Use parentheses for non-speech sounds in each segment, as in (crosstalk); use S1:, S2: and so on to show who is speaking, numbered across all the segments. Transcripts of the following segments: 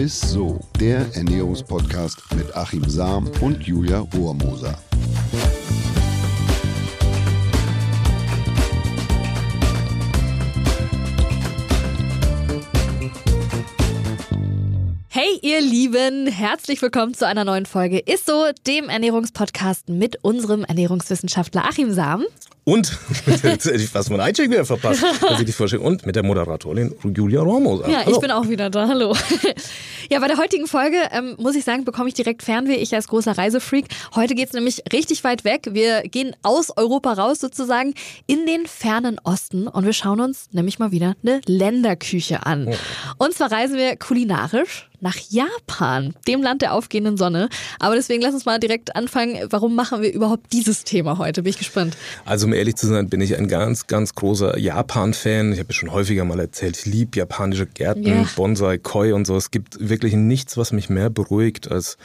S1: ist so, der Ernährungspodcast mit Achim Sam und Julia Rohrmoser.
S2: Hey ihr Lieben, herzlich willkommen zu einer neuen Folge Isso, dem Ernährungspodcast mit unserem Ernährungswissenschaftler Achim Sam.
S3: Und, fast meinen Einstieg wieder verpasst, (laughs) dass ich die vorstelle. Und mit der Moderatorin Julia Ramos.
S2: Ja, ich bin auch wieder da. Hallo. (laughs) Ja, bei der heutigen Folge ähm, muss ich sagen, bekomme ich direkt Fernweh. Ich als großer Reisefreak. Heute geht's nämlich richtig weit weg. Wir gehen aus Europa raus sozusagen in den fernen Osten und wir schauen uns nämlich mal wieder eine Länderküche an. Oh. Und zwar reisen wir kulinarisch nach Japan, dem Land der aufgehenden Sonne. Aber deswegen lass uns mal direkt anfangen. Warum machen wir überhaupt dieses Thema heute? Bin ich gespannt.
S3: Also um ehrlich zu sein, bin ich ein ganz, ganz großer Japan-Fan. Ich habe ja schon häufiger mal erzählt, ich liebe japanische Gärten, ja. Bonsai, Koi und so. Es gibt wirklich nichts, was mich mehr beruhigt als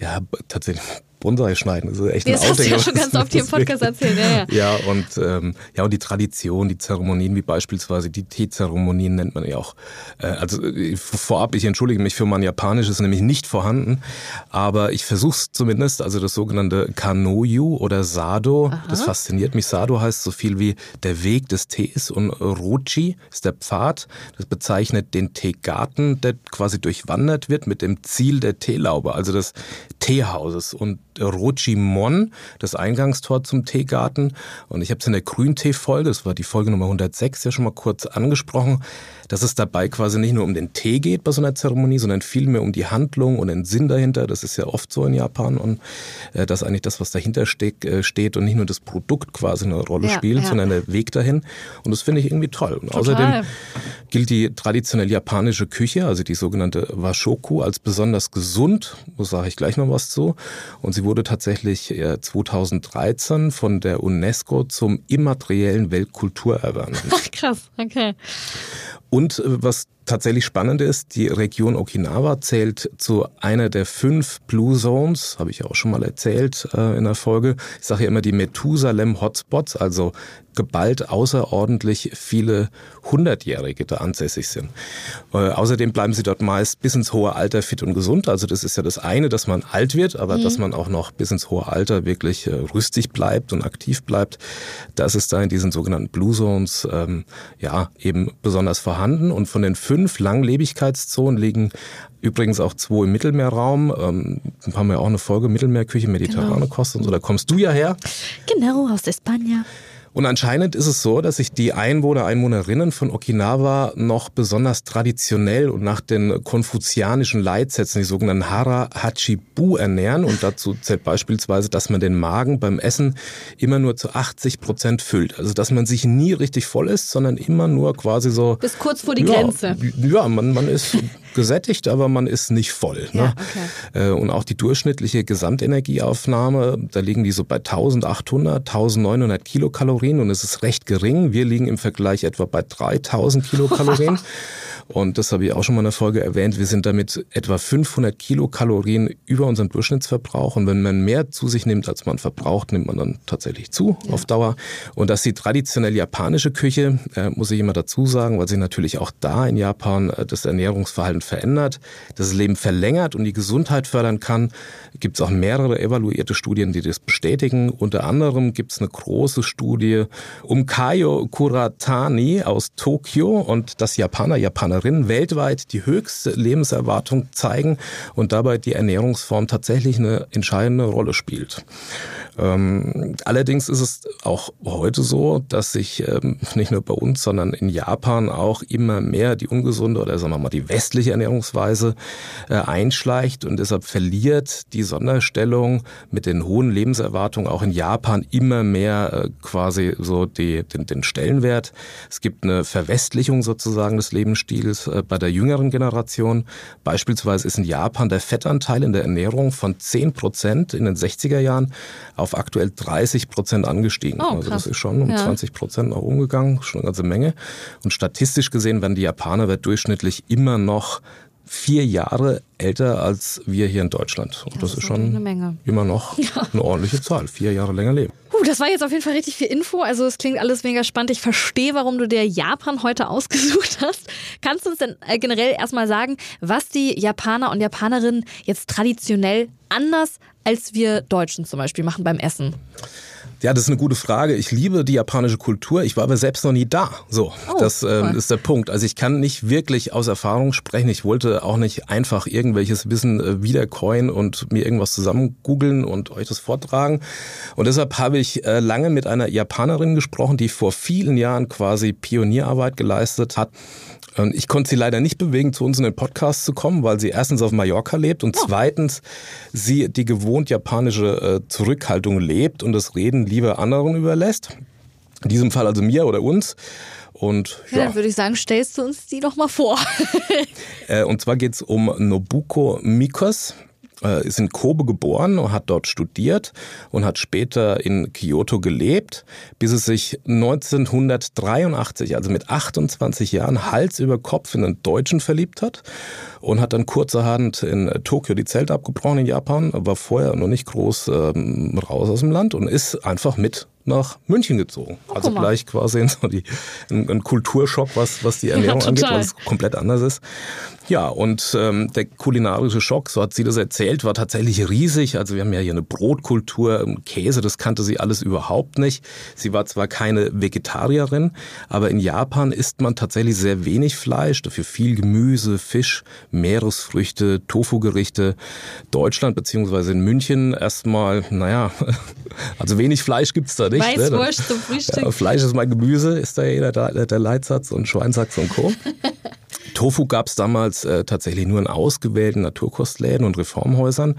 S3: ja tatsächlich Bonsai schneiden. Das ist echt
S2: das ein hast du ja schon ganz oft hier im Podcast erzählt. Ja, ja.
S3: ja und, ähm, ja, und die Tradition, die Zeremonien, wie beispielsweise die Teezeremonien nennt man ja auch. Äh, also äh, vorab, ich entschuldige mich für mein Japanisch, ist nämlich nicht vorhanden, aber ich versuche es zumindest, also das sogenannte Kanoyu oder Sado, Aha. das fasziniert mich. Sado heißt so viel wie der Weg des Tees und Rochi ist der Pfad. Das bezeichnet den Teegarten, der quasi durchwandert wird mit dem Ziel der Teelaube, also des Teehauses. Und Rochimon, das Eingangstor zum Teegarten. Und ich habe es in der Grüntee-Folge, das war die Folge Nummer 106, ja schon mal kurz angesprochen, dass es dabei quasi nicht nur um den Tee geht bei so einer Zeremonie, sondern vielmehr um die Handlung und den Sinn dahinter. Das ist ja oft so in Japan und äh, dass eigentlich das, was dahinter steht, äh, steht und nicht nur das Produkt quasi eine Rolle ja, spielt, ja. sondern der Weg dahin. Und das finde ich irgendwie toll. Und Total. außerdem gilt die traditionell japanische Küche, also die sogenannte Washoku, als besonders gesund. Da sage ich gleich noch was zu. Und sie wurde tatsächlich 2013 von der UNESCO zum immateriellen Weltkulturerbe (laughs) ernannt.
S2: Krass, okay.
S3: Und äh, was tatsächlich spannend ist, die Region Okinawa zählt zu einer der fünf Blue Zones, habe ich auch schon mal erzählt äh, in der Folge. Ich sage ja immer die Methusalem Hotspots, also geballt außerordentlich viele Hundertjährige da ansässig sind. Äh, außerdem bleiben sie dort meist bis ins hohe Alter fit und gesund. Also das ist ja das eine, dass man alt wird, aber mhm. dass man auch noch bis ins hohe Alter wirklich äh, rüstig bleibt und aktiv bleibt. Das ist da in diesen sogenannten Blue Zones ähm, ja eben besonders vorhanden. Und von den fünf Langlebigkeitszonen liegen Übrigens auch zwei im Mittelmeerraum. Ähm, haben wir auch eine Folge Mittelmeerküche, mediterrane genau. Kost und so. Da kommst du ja her.
S2: Genau, aus Espanja.
S3: Und anscheinend ist es so, dass sich die Einwohner, Einwohnerinnen von Okinawa noch besonders traditionell und nach den konfuzianischen Leitsätzen, die sogenannten Hara Hachibu, ernähren. Und dazu zählt beispielsweise, dass man den Magen beim Essen immer nur zu 80 Prozent füllt. Also dass man sich nie richtig voll ist, sondern immer nur quasi so.
S2: Bis kurz vor die ja, Grenze.
S3: Ja, man, man ist (laughs) gesättigt, aber man ist nicht voll. Ne? Ja, okay. Äh, und auch die durchschnittliche Gesamtenergieaufnahme, da liegen die so bei 1800, 1900 Kilokalorien und es ist recht gering. Wir liegen im Vergleich etwa bei 3000 Kilokalorien. (laughs) Und das habe ich auch schon mal in der Folge erwähnt. Wir sind damit etwa 500 Kilokalorien über unserem Durchschnittsverbrauch. Und wenn man mehr zu sich nimmt, als man verbraucht, nimmt man dann tatsächlich zu ja. auf Dauer. Und dass die traditionell japanische Küche, äh, muss ich immer dazu sagen, weil sich natürlich auch da in Japan äh, das Ernährungsverhalten verändert, das Leben verlängert und die Gesundheit fördern kann, gibt es auch mehrere evaluierte Studien, die das bestätigen. Unter anderem gibt es eine große Studie um Kayo Kuratani aus Tokio und das Japaner, Japanerinnen Japanerinnen weltweit die höchste Lebenserwartung zeigen und dabei die Ernährungsform tatsächlich eine entscheidende Rolle spielt. Ähm, allerdings ist es auch heute so, dass sich ähm, nicht nur bei uns, sondern in Japan auch immer mehr die ungesunde oder sagen wir mal die westliche Ernährungsweise äh, einschleicht und deshalb verliert die Sonderstellung mit den hohen Lebenserwartungen auch in Japan immer mehr äh, quasi so die, den, den Stellenwert. Es gibt eine Verwestlichung sozusagen des Lebensstils äh, bei der jüngeren Generation. Beispielsweise ist in Japan der Fettanteil in der Ernährung von 10 Prozent in den 60er Jahren auf aktuell 30 Prozent angestiegen. Oh, also das ist schon um ja. 20 Prozent nach oben gegangen, schon eine ganze Menge. Und statistisch gesehen werden die Japaner durchschnittlich immer noch vier Jahre älter als wir hier in Deutschland. Und das, das, ist schon immer noch ja. eine ordentliche Zahl. Vier Jahre länger leben.
S2: Puh, das war jetzt auf jeden Fall richtig viel Info. Also es klingt alles mega spannend. Ich verstehe, warum du dir Japan heute ausgesucht hast. Kannst du uns denn äh, generell erstmal sagen, was die Japaner und Japanerinnen jetzt traditionell anders als wir Deutschen zum Beispiel machen beim Essen?
S3: Ja, das ist eine gute Frage. Ich liebe die japanische Kultur. Ich war aber selbst noch nie da. So, oh, das ähm, ist der Punkt. Also ich kann nicht wirklich aus Erfahrung sprechen. Ich wollte auch nicht einfach irgendwelches Wissen äh, wiedercoin und mir irgendwas zusammen googeln und euch das vortragen. Und deshalb habe ich äh, lange mit einer Japanerin gesprochen, die vor vielen Jahren quasi Pionierarbeit geleistet hat und ich konnte sie leider nicht bewegen, zu uns in den Podcast zu kommen, weil sie erstens auf Mallorca lebt und oh. zweitens sie die gewohnt japanische äh, Zurückhaltung lebt und das Reden lieber anderen überlässt. In diesem Fall also mir oder uns. Und,
S2: ja, ja. Dann würde ich sagen, stellst du uns die doch mal vor. (laughs)
S3: äh, und zwar geht es um Nobuko Mikos ist in Kobe geboren und hat dort studiert und hat später in Kyoto gelebt, bis es sich 1983, also mit 28 Jahren, Hals über Kopf in einen Deutschen verliebt hat und hat dann kurzerhand in Tokio die Zelte abgebrochen in Japan, war vorher noch nicht groß ähm, raus aus dem Land und ist einfach mit nach München gezogen. Oh, also gleich quasi in so die, ein, ein, Kulturschock, was, was die Ernährung ja, angeht, weil es komplett anders ist. Ja, und ähm, der kulinarische Schock, so hat sie das erzählt, war tatsächlich riesig. Also wir haben ja hier eine Brotkultur, Käse, das kannte sie alles überhaupt nicht. Sie war zwar keine Vegetarierin, aber in Japan isst man tatsächlich sehr wenig Fleisch, dafür viel Gemüse, Fisch, Meeresfrüchte, Tofu-Gerichte. Deutschland beziehungsweise in München erstmal, naja, (laughs) also wenig Fleisch gibt's da nicht.
S2: Weißwurst ne? zum Frühstück.
S3: Ja, Fleisch ist mein Gemüse, ist da jeder der, der Leitsatz und Schweinsachs und Co. (laughs) Tofu gab es damals äh, tatsächlich nur in ausgewählten Naturkostläden und Reformhäusern.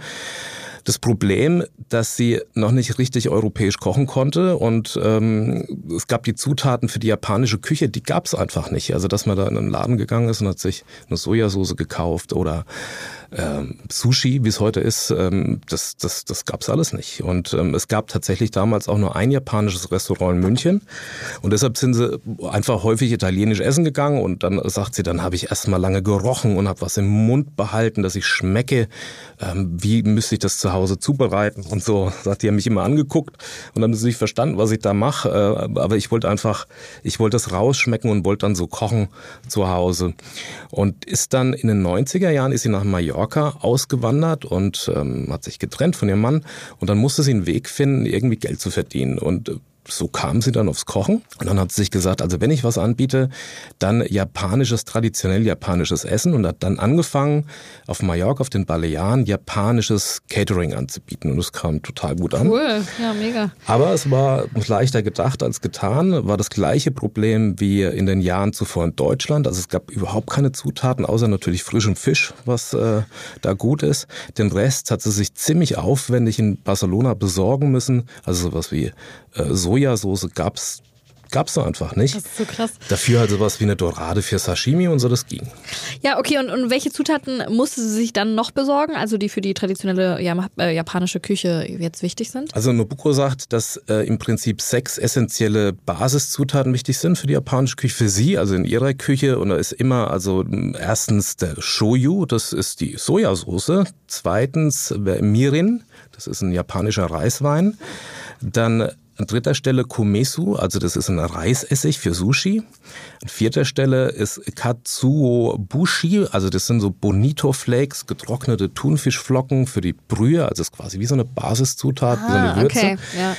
S3: Das Problem, dass sie noch nicht richtig europäisch kochen konnte und ähm, es gab die Zutaten für die japanische Küche, die gab es einfach nicht. Also dass man da in einen Laden gegangen ist und hat sich eine Sojasauce gekauft oder ähm, Sushi, wie es heute ist, ähm, das, das, das gab es alles nicht. Und ähm, es gab tatsächlich damals auch nur ein japanisches Restaurant in München. Und deshalb sind sie einfach häufig italienisch essen gegangen. Und dann sagt sie, dann habe ich erstmal lange gerochen und habe was im Mund behalten, dass ich schmecke. Ähm, wie müsste ich das zu Hause zubereiten? Und so sagt die haben mich immer angeguckt und dann haben sie nicht verstanden, was ich da mache. Äh, aber ich wollte einfach, ich wollte das rausschmecken und wollte dann so kochen zu Hause. Und ist dann in den 90er Jahren ist sie nach Mallorca Mallorca ausgewandert und ähm, hat sich getrennt von ihrem Mann. Und dann musste sie einen Weg finden, irgendwie Geld zu verdienen. Und äh, so kam sie dann aufs Kochen und dann hat sie sich gesagt, also wenn ich was anbiete, dann japanisches, traditionell japanisches Essen und hat dann angefangen, auf Mallorca, auf den Balearen, japanisches Catering anzubieten und das kam total gut an.
S2: Cool, ja, mega.
S3: Aber es war leichter gedacht als getan, war das gleiche Problem wie in den Jahren zuvor in Deutschland, also es gab überhaupt keine Zutaten, außer natürlich frischen Fisch, was äh, da gut ist. Den Rest hat sie sich ziemlich aufwendig in Barcelona besorgen müssen, also sowas wie äh, Sojasauce gab's gab's da einfach nicht.
S2: Das ist so krass.
S3: Dafür halt sowas wie eine Dorade für Sashimi und so, das ging.
S2: Ja, okay, und, und welche Zutaten musste sie sich dann noch besorgen, also die für die traditionelle äh, japanische Küche jetzt wichtig sind?
S3: Also Nobuko sagt, dass äh, im Prinzip sechs essentielle Basiszutaten wichtig sind für die japanische Küche, für sie, also in ihrer Küche. Und da ist immer, also erstens der Shoyu, das ist die Sojasauce. Zweitens Mirin, das ist ein japanischer Reiswein. Dann an dritter Stelle Komesu, also das ist ein Reisessig für Sushi. An vierter Stelle ist Katsuo Bushi, also das sind so Bonito Flakes, getrocknete Thunfischflocken für die Brühe, also das ist quasi wie so eine Basiszutat, ah, wie so eine ah, Würze. Okay, ja.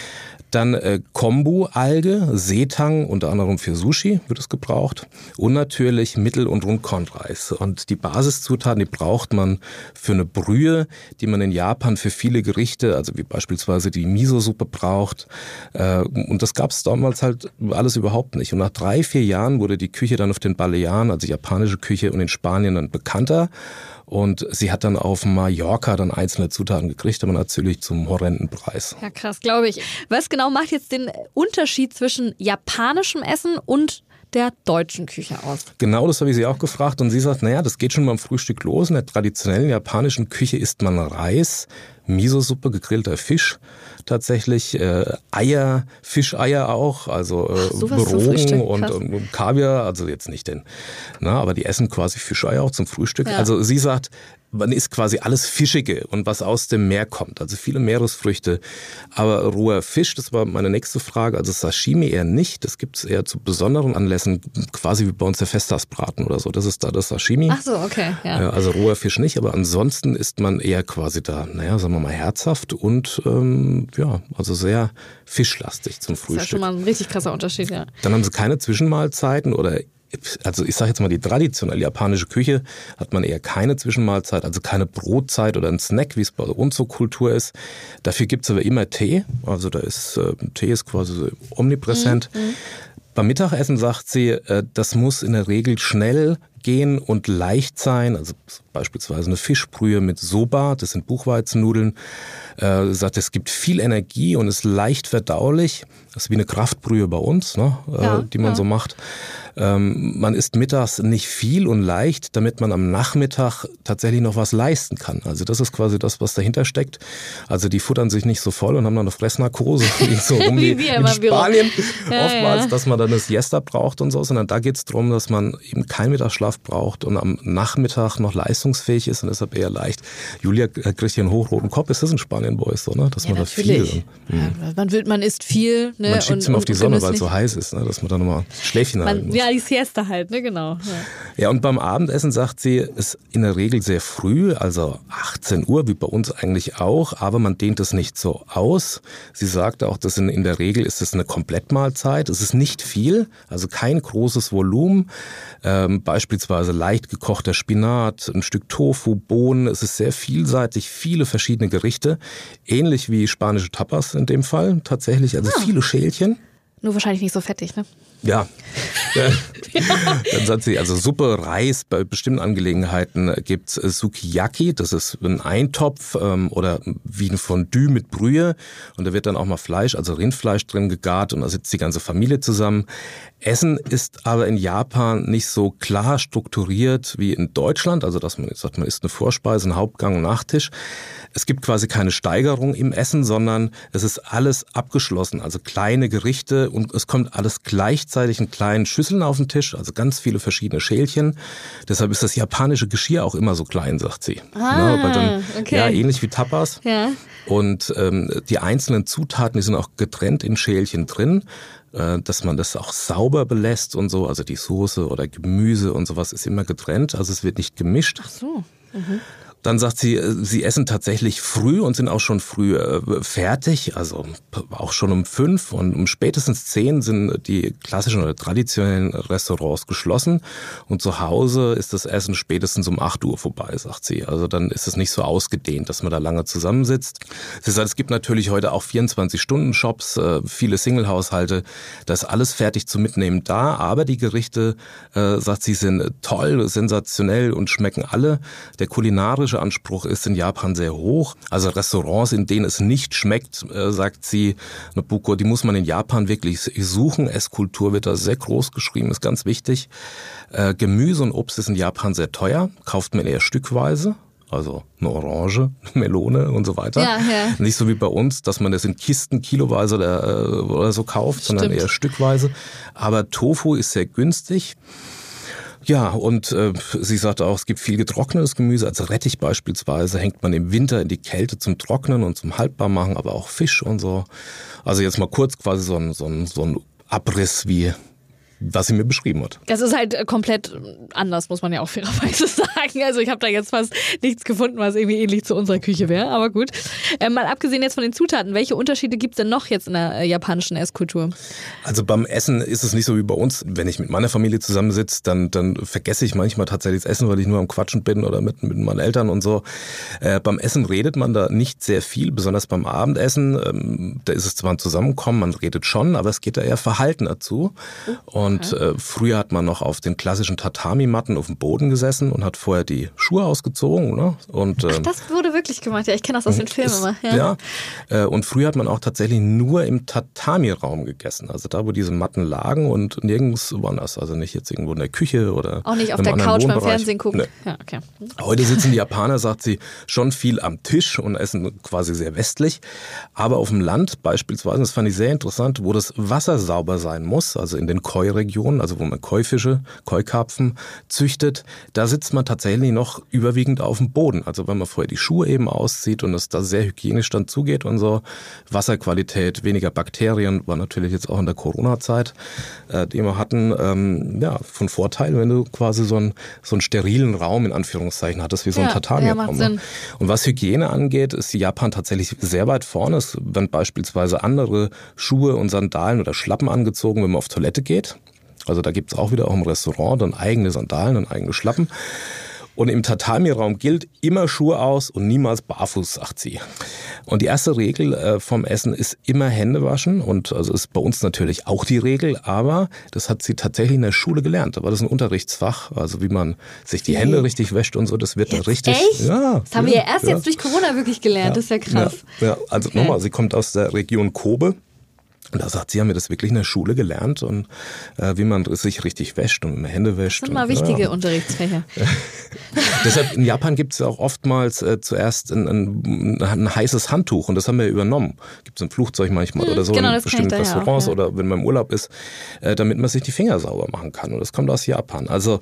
S3: Dann äh, Kombu-Alge, Seetang, unter anderem für Sushi wird es gebraucht. Und natürlich Mittel- und Rundkornreis. Und die Basiszutaten, die braucht man für eine Brühe, die man in Japan für viele Gerichte, also wie beispielsweise die Miso-Suppe braucht. Äh, und das gab es damals halt alles überhaupt nicht. Und nach drei, vier Jahren wurde die Küche dann auf den Balearen, also japanische Küche und in Spanien dann bekannter. Und sie hat dann auf Mallorca dann einzelne Zutaten gekriegt, aber natürlich zum horrenden Preis.
S2: Ja, krass, glaube ich. Was genau macht jetzt den Unterschied zwischen japanischem Essen und der deutschen Küche aus?
S3: Genau, das habe ich sie auch gefragt und sie sagt, naja, das geht schon beim Frühstück los. In der traditionellen japanischen Küche isst man Reis Miso-Suppe, gegrillter Fisch tatsächlich, äh, Eier, Fischeier auch, also äh, Ach, und, und, Kaviar, also jetzt nicht den, na, aber die essen quasi Fischeier auch zum Frühstück. Ja. Also sie sagt, man isst quasi alles Fischige und was aus dem Meer kommt. Also viele Meeresfrüchte. Aber roher Fisch, das war meine nächste Frage. Also Sashimi eher nicht. Das gibt es eher zu besonderen Anlässen, quasi wie bei uns der Festtagsbraten oder so. Das ist da das Sashimi.
S2: Ach so, okay. Ja.
S3: Also roher Fisch nicht, aber ansonsten isst man eher quasi da, naja, sagen wir mal, herzhaft und ähm, ja, also sehr fischlastig zum Frühstück. Das ist ja
S2: schon mal ein richtig krasser Unterschied, ja.
S3: Dann haben sie keine Zwischenmahlzeiten oder also ich sage jetzt mal, die traditionelle japanische Küche hat man eher keine Zwischenmahlzeit, also keine Brotzeit oder ein Snack, wie es bei uns so Kultur ist. Dafür gibt es aber immer Tee. Also da ist äh, Tee ist quasi omnipräsent. Mhm. mhm. Beim Mittagessen sagt sie, äh, das muss in der Regel schnell gehen und leicht sein. Also beispielsweise eine Fischbrühe mit Soba, das sind Buchweizennudeln. Äh, sagt, es gibt viel Energie und ist leicht verdaulich. Das ist wie eine Kraftbrühe bei uns, ne, äh, ja, die man ja. so macht. Ähm, man isst mittags nicht viel und leicht, damit man am Nachmittag tatsächlich noch was leisten kann. Also das ist quasi das, was dahinter steckt. Also die futtern sich nicht so voll und haben dann eine Fressnarkose, (laughs) wie so rum (laughs) wie, wie in Spanien (laughs) ja, oftmals, dass man dann eine Siesta braucht und so, sondern da geht es darum, dass man eben keinen Mittagsschlaf braucht und am Nachmittag noch leistungsfähig ist und deshalb eher leicht. Julia kriegt hier einen hochroten Kopf. Ist das in Spanien euch so, ne? dass man da viel... Und,
S2: hm. man, will, man isst viel.
S3: Ne? Man schiebt es immer auf die Sonne, weil es so heiß ist, ne? dass man dann nochmal Schläfchen man, halten muss.
S2: Ja, die Siesta halt, ne, genau. Ja.
S3: ja, und beim Abendessen sagt sie, ist in der Regel sehr früh, also 18 Uhr, wie bei uns eigentlich auch, aber man dehnt es nicht so aus. Sie sagte auch, dass in, in der Regel ist es eine Komplettmahlzeit. Es ist nicht viel, also kein großes Volumen. Ähm, beispielsweise leicht gekochter Spinat, ein Stück Tofu, Bohnen. Es ist sehr vielseitig, viele verschiedene Gerichte. Ähnlich wie spanische Tapas in dem Fall tatsächlich, also ah. viele Schälchen.
S2: Nur wahrscheinlich nicht so fettig, ne? (laughs)
S3: Ja. Dann sagt sie, also Suppe, Reis, bei bestimmten Angelegenheiten gibt's Sukiyaki, das ist ein Eintopf ähm, oder wie ein Fondue mit Brühe und da wird dann auch mal Fleisch, also Rindfleisch drin gegart und da sitzt die ganze Familie zusammen. Essen ist aber in Japan nicht so klar strukturiert wie in Deutschland, also dass man sagt, man isst eine Vorspeise, einen Hauptgang und Nachtisch. Es gibt quasi keine Steigerung im Essen, sondern es ist alles abgeschlossen, also kleine Gerichte und es kommt alles gleichzeitig in kleinen Schüsseln auf den Tisch, also ganz viele verschiedene Schälchen. Deshalb ist das japanische Geschirr auch immer so klein, sagt sie.
S2: Ah, ja, dann, okay.
S3: ja ähnlich wie Tapas. Ja. Und ähm, die einzelnen Zutaten, die sind auch getrennt in Schälchen drin äh, dass man das auch sauber belässt und so. Also die Soße oder Gemüse und sowas ist immer getrennt. Also es wird nicht gemischt.
S2: Ach so. Mhm.
S3: Dann sagt sie, äh, sie essen tatsächlich früh und sind auch schon früh äh, fertig, also auch schon um fünf und um spätestens zehn sind die klassischen oder traditionellen Restaurants geschlossen und zu Hause ist das Essen spätestens um acht Uhr vorbei, sagt sie. Also dann ist es nicht so ausgedehnt, dass man da lange zusammensitzt. Sie sagt, es gibt natürlich heute auch 24-Stunden-Shops, äh, viele Single-Haushalte, da ist alles fertig zu mitnehmen da, aber die Gerichte, sagt sie, sind toll, sensationell und schmecken alle. Der kulinarische kulinarische Anspruch ist in Japan sehr hoch. Also Restaurants, in denen es nicht schmeckt, äh, sagt sie, Nobuko, die muss man in Japan wirklich suchen. Esskultur wird da sehr groß geschrieben, ist ganz wichtig. Äh, Gemüse und Obst ist in Japan sehr teuer, kauft man eher stückweise also eine Orange, eine Melone und so weiter. Ja, ja. Nicht so wie bei uns, dass man das in Kisten kiloweise oder, äh, oder so kauft, Stimmt. sondern eher stückweise. Aber Tofu ist sehr günstig. Ja, und äh, sie sagte auch, es gibt viel getrocknetes Gemüse, also Rettich beispielsweise hängt man im Winter in die Kälte zum Trocknen und zum Haltbarmachen, aber auch Fisch und so. Also jetzt mal kurz quasi so ein, so ein, so ein Abriss, wie was sie mir beschrieben hat.
S2: Das ist halt äh, komplett anders, muss man ja auch (laughs) fairerweise sagen. Also ich habe da jetzt fast nichts gefunden, was irgendwie ähnlich zu unserer Küche wäre, aber gut. Äh, mal abgesehen jetzt von den Zutaten, welche Unterschiede gibt es denn noch jetzt in der äh, japanischen Esskultur?
S3: Also beim Essen ist es nicht so wie bei uns. Wenn ich mit meiner Familie zusammensitze, dann, dann vergesse ich manchmal tatsächlich das Essen, weil ich nur am Quatschen bin oder mit, mit meinen Eltern und so. Äh, beim Essen redet man da nicht sehr viel, besonders beim Abendessen. Ähm, da ist es zwar ein Zusammenkommen, man redet schon, aber es geht da eher verhalten dazu. Und Und äh, früher hat man noch auf den klassischen Tatami-Matten auf dem Boden gesessen und hat vorher die Schuhe ausgezogen. Ne? Und,
S2: Ach, ähm, das wurde wirklich gemacht. Ja, ich kenne das aus den Filmen immer.
S3: Ja. ja äh, und früher hat man auch tatsächlich nur im Tatami-Raum gegessen. Also da, wo diese Matten lagen und nirgends woanders. Also nicht jetzt irgendwo in der Küche oder.
S2: Auch nicht auf der Couch beim Fernsehen gucken. Nee. Ja, okay.
S3: Heute sitzen die Japaner, sagt sie, schon viel am Tisch und essen quasi sehr westlich. Aber auf dem Land beispielsweise, das fand ich sehr interessant, wo das Wasser sauber sein muss, also in den Koi-Regionen, also wo man Koi-Fische, Koi-Karpfen züchtet, da sitzt man tatsächlich noch überwiegend auf dem Boden. Also wenn man vorher die Schuhe eben auszieht und es da sehr hygienisch dann zugeht und so, Wasserqualität, weniger Bakterien, war natürlich jetzt auch in der Corona-Zeit, äh, die wir hatten, ähm, ja, von Vorteil, wenn du quasi so einen, so einen sterilen Raum in Anführungszeichen hattest, wie so ein ja, Tatami-Raum. Ja, und was Hygiene angeht, ist Japan tatsächlich sehr weit vorne. Es werden beispielsweise andere Schuhe und Sandalen oder Schlappen angezogen, wenn man auf Toilette geht. Also da gibt es auch wieder auch im Restaurant dann eigene Sandalen und eigene Schlappen. Und im Tatami-Raum gilt immer Schuhe aus und niemals barfuß, sagt sie. Und die erste Regel äh, vom Essen ist immer Hände waschen. Und also ist bei uns natürlich auch die Regel, aber das hat sie tatsächlich in der Schule gelernt. Da war das ein Unterrichtsfach, also wie man sich die Hände richtig wäscht und so, das wird jetzt da richtig.
S2: Echt? Ja, das haben ja, wir ja erst ja. jetzt durch Corona wirklich gelernt, das ist ja krass.
S3: Ja, also okay. nochmal, sie kommt aus der Region Kobe. Und da sagt sie, haben wir das wirklich in der Schule gelernt und äh, wie man sich richtig wäscht und Hände wäscht. Das
S2: sind mal wichtige ja. Unterrichtsfächer. (laughs)
S3: Deshalb in Japan gibt es auch oftmals äh, zuerst ein, ein, ein, heißes Handtuch und das haben wir übernommen. Gibt es im Flugzeug manchmal hm, oder so genau, in bestimmten Restaurants auch, ja. oder wenn man im Urlaub ist, äh, damit man sich die Finger sauber machen kann. Und das kommt aus Japan. Also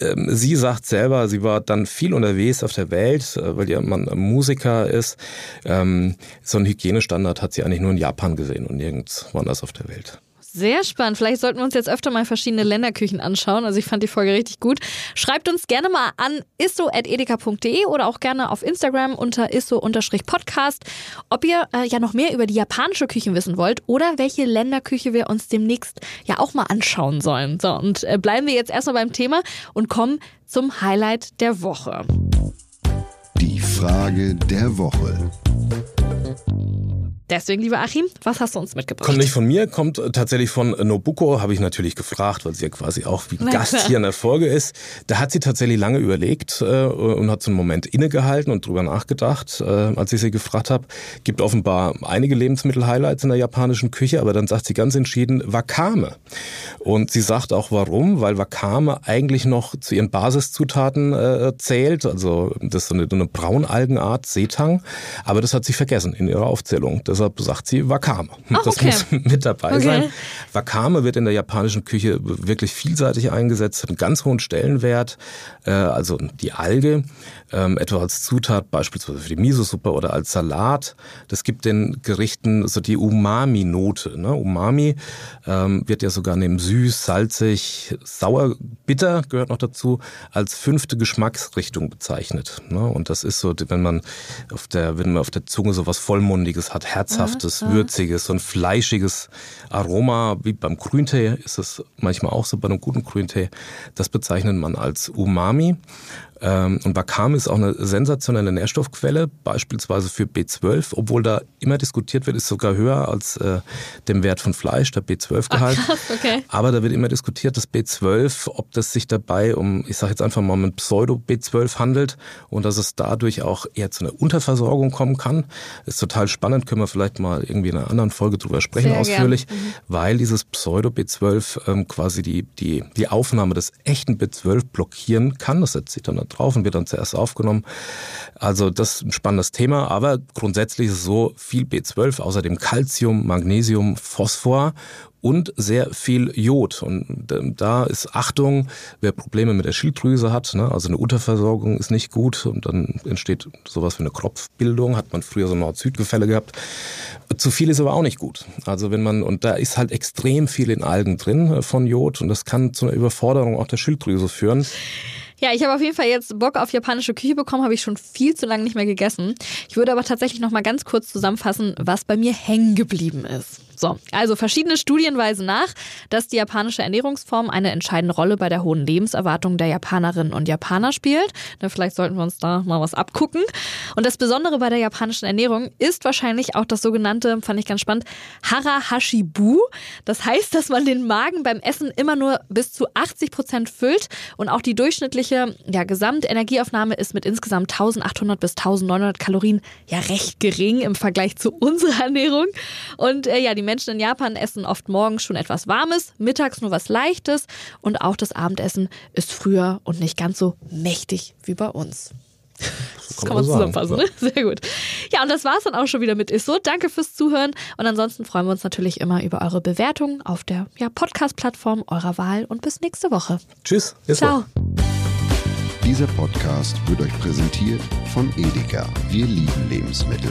S3: ähm, sie sagt selber, sie war dann viel unterwegs auf der Welt, äh, weil ja man Musiker ist. Ähm, so einen Hygienestandard hat sie eigentlich nur in Japan gesehen und nirgends woanders auf der Welt.
S2: Sehr spannend. Vielleicht sollten wir uns jetzt öfter mal verschiedene Länderküchen anschauen. Also ich fand die Folge richtig gut. Schreibt uns gerne mal an isso.edeka.de oder auch gerne auf Instagram unter isso-podcast, ob ihr äh, ja noch mehr über die japanische Küche wissen wollt oder welche Länderküche wir uns demnächst ja auch mal anschauen sollen. So, und äh, bleiben wir jetzt erstmal beim Thema und kommen zum Highlight der Woche.
S1: Die Frage der Woche.
S2: Deswegen, lieber Achim, was hast du uns mitgebracht?
S3: Kommt nicht von mir, kommt äh, tatsächlich von Nobuko, habe ich natürlich gefragt, weil sie ja quasi auch wie Gast hier in der Folge ist. Da hat sie tatsächlich lange überlegt äh, und hat so einen Moment innegehalten und drüber nachgedacht, äh, als ich sie gefragt habe. Gibt offenbar einige Lebensmittel-Highlights in der japanischen Küche, aber dann sagt sie ganz entschieden Wakame. Und sie sagt auch warum, weil Wakame eigentlich noch zu ihren Basiszutaten äh, zählt. Also das ist so eine, eine Braunalgenart, Seetang. Aber das hat sie vergessen in ihrer Aufzählung. Deshalb sagt sie Wakame.
S2: Ach,
S3: das
S2: okay.
S3: muss (laughs) mit dabei okay. sein. Wakame wird in der japanischen Küche wirklich vielseitig eingesetzt, hat einen ganz hohen Stellenwert. Äh, also die Alge ähm, etwa als Zutat beispielsweise für die Miso-Suppe oder als Salat. Das gibt den Gerichten so die Umami-Note. Ne? Umami ähm, wird ja sogar neben süß, salzig, sauer, bitter gehört noch dazu, als fünfte Geschmacksrichtung bezeichnet. Ne? Und das ist so, wenn man auf der, wenn man auf der Zunge so was Vollmundiges hat, herzhaftes, mhm. würziges, so ein fleischiges Aroma, wie beim Grüntee ist es manchmal auch so bei einem guten Grüntee. Das bezeichnet man als Umami. Ähm, und Wakame ist auch eine sensationelle Nährstoffquelle, beispielsweise für B12, obwohl da immer diskutiert wird, ist sogar höher als äh, dem Wert von Fleisch, der B12-Gehalt.
S2: Okay.
S3: Aber da wird immer diskutiert, dass B12, ob das sich dabei um, ich sage jetzt einfach mal, um Pseudo-B12 handelt und dass es dadurch auch eher zu einer Unterversorgung kommen kann. Ist total spannend, können wir vielleicht mal irgendwie in einer anderen Folge drüber sprechen, Sehr ausführlich, mhm. weil dieses Pseudo-B12 ähm, quasi die, die, die Aufnahme des echten B12 blockieren kann. Das sich dann drauf und wird dann zuerst aufgenommen. Also das ist ein spannendes Thema, aber grundsätzlich ist so viel B12, außerdem Calcium, Magnesium, Phosphor und sehr viel Jod. Und ähm, da ist Achtung, wer Probleme mit der Schilddrüse hat, ne, also eine Unterversorgung ist nicht gut und dann entsteht sowas wie eine Kropfbildung, hat man früher so Nord-Süd-Gefälle gehabt. Zu viel ist aber auch nicht gut. Also wenn man, und da ist halt extrem viel in Algen drin äh, von Jod und das kann zu einer Überforderung auch der Schilddrüse führen.
S2: Ja, ich habe auf jeden Fall jetzt Bock auf japanische Küche bekommen, habe ich schon viel zu lange nicht mehr gegessen. Ich würde aber tatsächlich noch mal ganz kurz zusammenfassen, was bei mir hängen geblieben ist. So, also verschiedene Studien weisen nach, dass die japanische Ernährungsform eine entscheidende Rolle bei der hohen Lebenserwartung der Japanerinnen und Japaner spielt. Na, vielleicht sollten wir uns da mal was abgucken. Und das Besondere bei der japanischen Ernährung ist wahrscheinlich auch das sogenannte, fand ich ganz spannend, Hara Hashibu. Das heißt, dass man den Magen beim Essen immer nur bis zu 80 Prozent füllt und auch die durchschnittliche ja, Gesamtenergieaufnahme ist mit insgesamt 1800 bis 1900 Kalorien ja recht gering im Vergleich zu unserer Ernährung. Und äh, ja, die Menschen in Japan essen oft morgens schon etwas Warmes, mittags nur was Leichtes und auch das Abendessen ist früher und nicht ganz so mächtig wie bei uns. Das kann, kann man zusammenfassen, ne? Sehr gut. Ja, und das war es dann auch schon wieder mit Isso. Danke fürs Zuhören. Und ansonsten freuen wir uns natürlich immer über eure Bewertungen auf der ja, Podcast-Plattform eurer Wahl. Und bis nächste Woche.
S3: Tschüss.
S2: Ciao.
S1: Dieser Podcast wird euch präsentiert von Edeka. Wir lieben Lebensmittel.